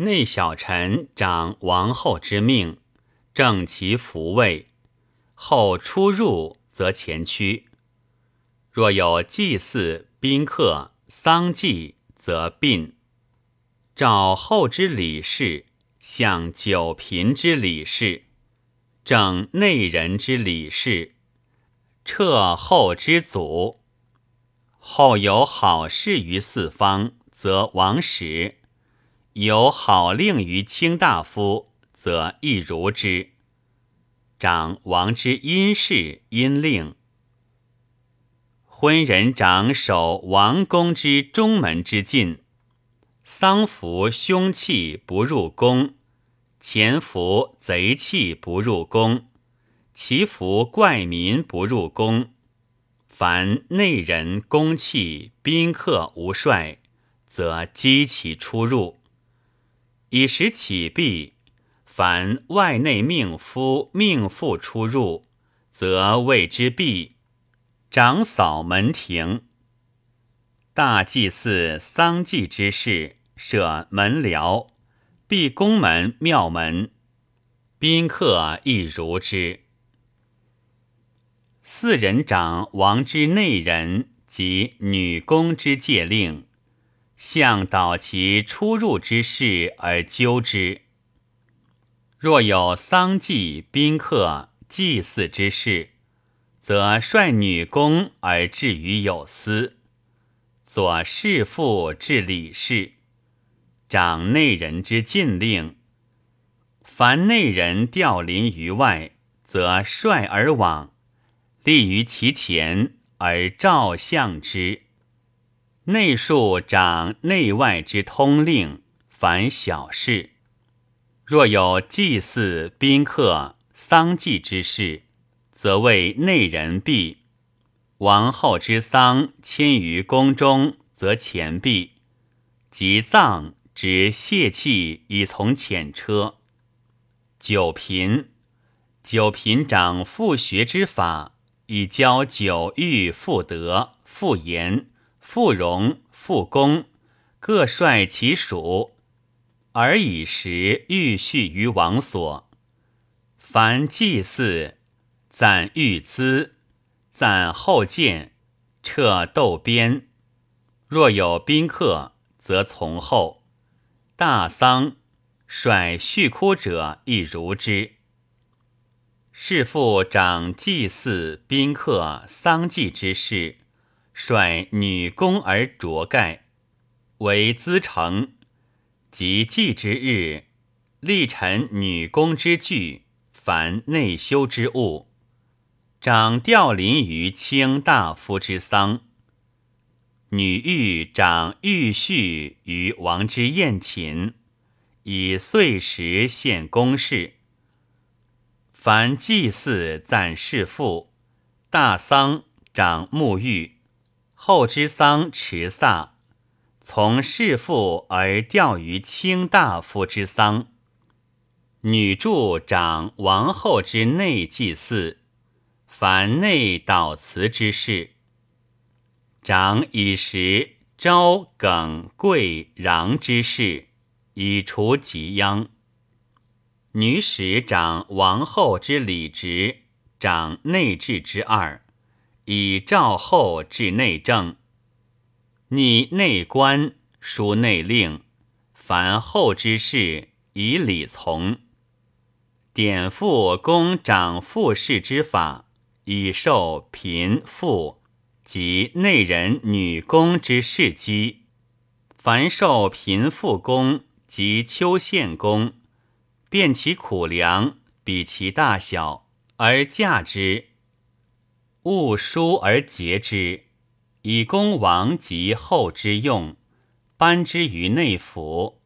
内小臣掌王后之命，正其福位，后出入则前驱。若有祭祀、宾客、丧祭，则殡。召后之礼事，向九嫔之礼事，正内人之礼事，撤后之祖。后有好事于四方，则王使；有好令于卿大夫，则亦如之。长王之阴事、阴令。昏人长守王宫之中门之禁。丧服凶器不入宫，潜伏贼气不入宫，祈福怪民不入宫。凡内人公器宾客无帅，则击其出入。以时起毕，凡外内命夫命妇出入，则谓之毕。长扫门庭，大祭祀丧祭之事。设门僚，闭宫门、庙门，宾客亦如之。四人长王之内人及女工之戒令，向导其出入之事而纠之。若有丧祭、宾客、祭祀之事，则率女工而至于有司，左侍妇治礼事。掌内人之禁令，凡内人调临于外，则率而往，立于其前而照相之。内庶掌内外之通令，凡小事，若有祭祀、宾客、丧祭之事，则为内人毕。王后之丧迁于宫中，则前毕，及葬。指泄气以从遣车。九嫔，九嫔长复学之法，以教九欲复德、复言、复荣、复公，各率其属，而以时欲序于王所。凡祭祀，赞御资，赞后见，撤斗边。若有宾客，则从后。大丧，率续哭者亦如之。是父长祭祀宾客丧祭之事，率女工而着盖，为资成。及祭之日，立陈女工之具，凡内修之物，长吊临于卿大夫之丧。女御长御婿于王之宴寝，以岁时献公事。凡祭祀赞事父，大丧长沐浴，后之丧持撒，从事父而调于卿大夫之丧。女助长王后之内祭祀，凡内祷辞之事。长以时昭耿贵攘之事，以除吉殃。女使长王后之礼职，长内治之二，以赵后治内政。拟内官，书内令，凡后之事，以礼从。典父公长父事之法，以受贫富。及内人女工之事机，凡受贫富宫及秋县宫，辨其苦粮，比其大小，而价之；勿疏而节之，以供王及后之用，颁之于内府。